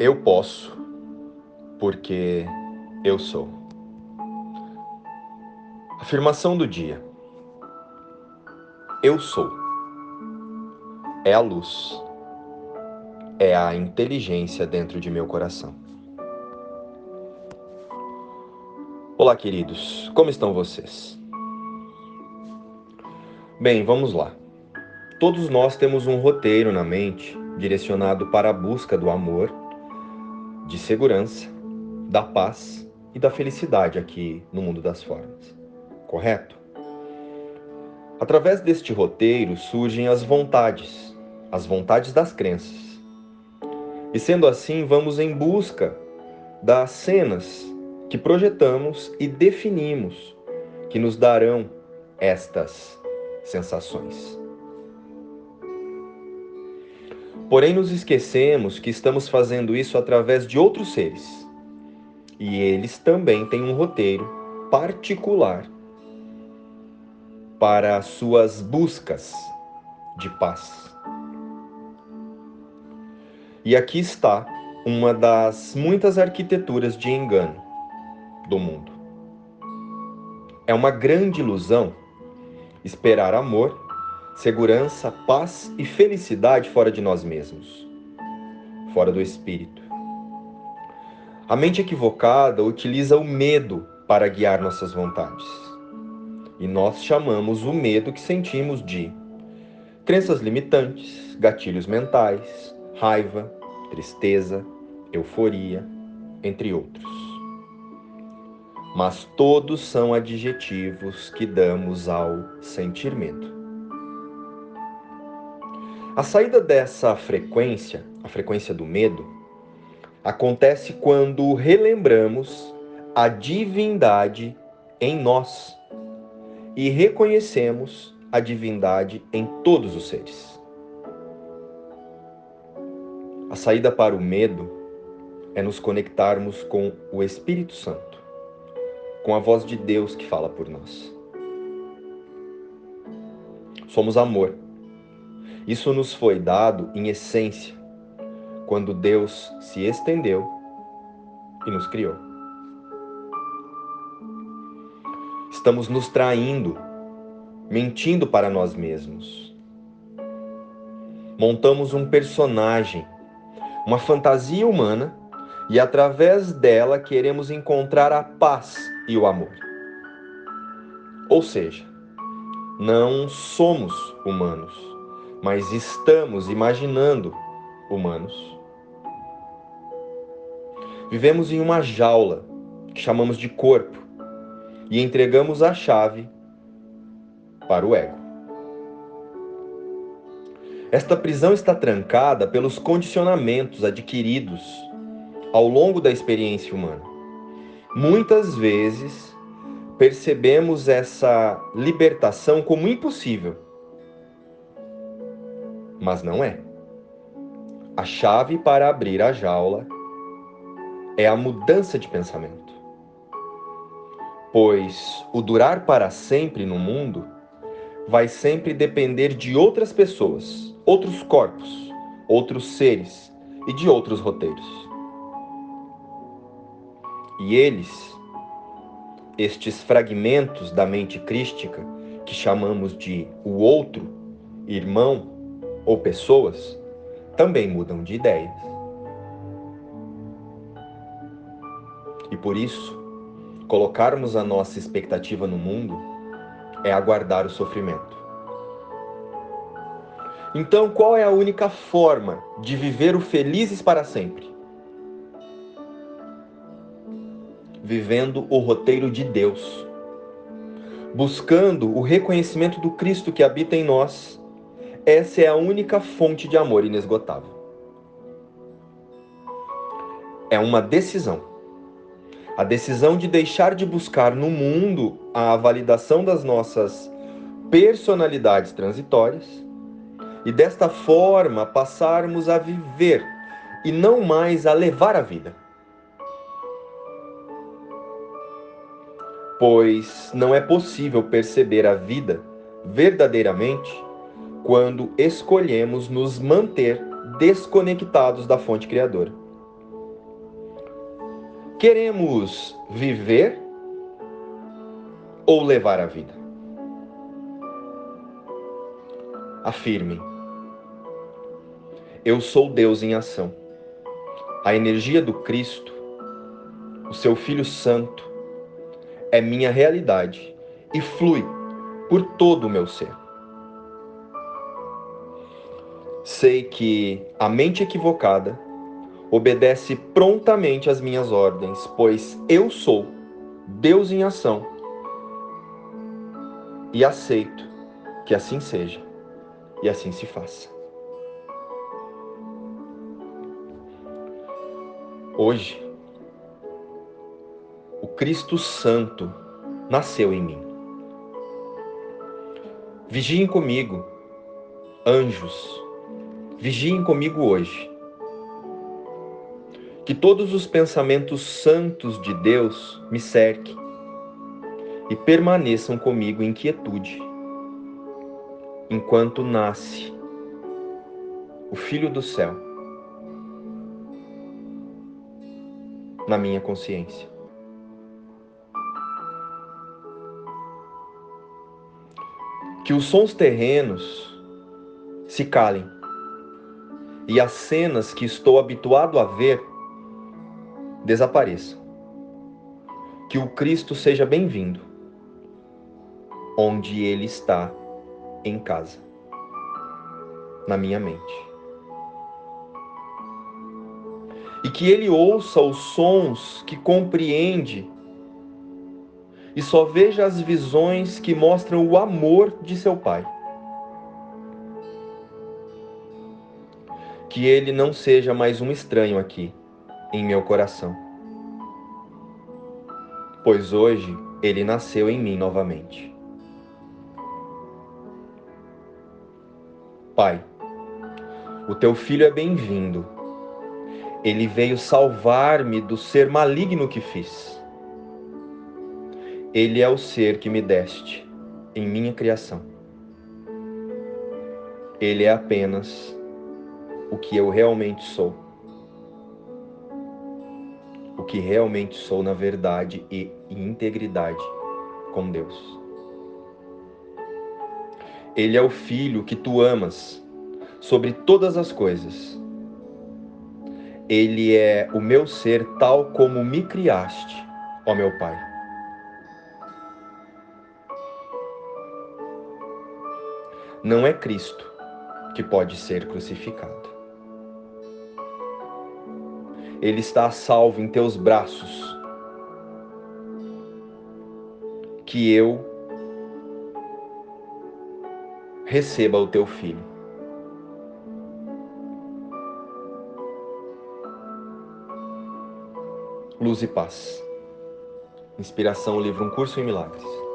Eu posso, porque eu sou. Afirmação do dia. Eu sou. É a luz. É a inteligência dentro de meu coração. Olá, queridos. Como estão vocês? Bem, vamos lá. Todos nós temos um roteiro na mente direcionado para a busca do amor, de segurança, da paz e da felicidade aqui no mundo das formas. Correto? Através deste roteiro surgem as vontades, as vontades das crenças. E sendo assim, vamos em busca das cenas que projetamos e definimos que nos darão estas sensações. Porém, nos esquecemos que estamos fazendo isso através de outros seres. E eles também têm um roteiro particular para suas buscas de paz. E aqui está uma das muitas arquiteturas de engano do mundo. É uma grande ilusão esperar amor segurança, paz e felicidade fora de nós mesmos, fora do espírito. A mente equivocada utiliza o medo para guiar nossas vontades. E nós chamamos o medo que sentimos de crenças limitantes, gatilhos mentais, raiva, tristeza, euforia, entre outros. Mas todos são adjetivos que damos ao sentir medo. A saída dessa frequência, a frequência do medo, acontece quando relembramos a divindade em nós e reconhecemos a divindade em todos os seres. A saída para o medo é nos conectarmos com o Espírito Santo, com a voz de Deus que fala por nós. Somos amor isso nos foi dado em essência, quando Deus se estendeu e nos criou. Estamos nos traindo, mentindo para nós mesmos. Montamos um personagem, uma fantasia humana, e através dela queremos encontrar a paz e o amor. Ou seja, não somos humanos mas estamos imaginando humanos. Vivemos em uma jaula que chamamos de corpo e entregamos a chave para o ego. Esta prisão está trancada pelos condicionamentos adquiridos ao longo da experiência humana. Muitas vezes percebemos essa libertação como impossível mas não é. A chave para abrir a jaula é a mudança de pensamento. Pois o durar para sempre no mundo vai sempre depender de outras pessoas, outros corpos, outros seres e de outros roteiros. E eles, estes fragmentos da mente crística, que chamamos de o outro, irmão, ou pessoas também mudam de ideias. E por isso, colocarmos a nossa expectativa no mundo é aguardar o sofrimento. Então, qual é a única forma de viver o felizes para sempre? Vivendo o roteiro de Deus, buscando o reconhecimento do Cristo que habita em nós essa é a única fonte de amor inesgotável. É uma decisão. A decisão de deixar de buscar no mundo a validação das nossas personalidades transitórias e desta forma passarmos a viver e não mais a levar a vida. Pois não é possível perceber a vida verdadeiramente quando escolhemos nos manter desconectados da fonte criadora. Queremos viver ou levar a vida? Afirmem. Eu sou Deus em ação. A energia do Cristo, o seu Filho Santo, é minha realidade e flui por todo o meu ser. Sei que a mente equivocada obedece prontamente às minhas ordens, pois eu sou Deus em ação e aceito que assim seja e assim se faça. Hoje, o Cristo Santo nasceu em mim. Vigiem comigo, anjos, vigiem comigo hoje. Que todos os pensamentos santos de Deus me cerquem e permaneçam comigo em quietude, enquanto nasce o Filho do céu na minha consciência. que os sons terrenos se calem e as cenas que estou habituado a ver desapareçam. Que o Cristo seja bem-vindo onde Ele está em casa, na minha mente. E que Ele ouça os sons que compreende e só veja as visões que mostram o amor de seu Pai. Que ele não seja mais um estranho aqui, em meu coração. Pois hoje ele nasceu em mim novamente. Pai, o teu filho é bem-vindo. Ele veio salvar-me do ser maligno que fiz ele é o ser que me deste em minha criação. Ele é apenas o que eu realmente sou. O que realmente sou na verdade e integridade com Deus. Ele é o filho que tu amas sobre todas as coisas. Ele é o meu ser tal como me criaste, ó meu Pai. não é Cristo que pode ser crucificado. Ele está salvo em teus braços. Que eu receba o teu filho. Luz e paz. Inspiração, livro Um Curso em Milagres.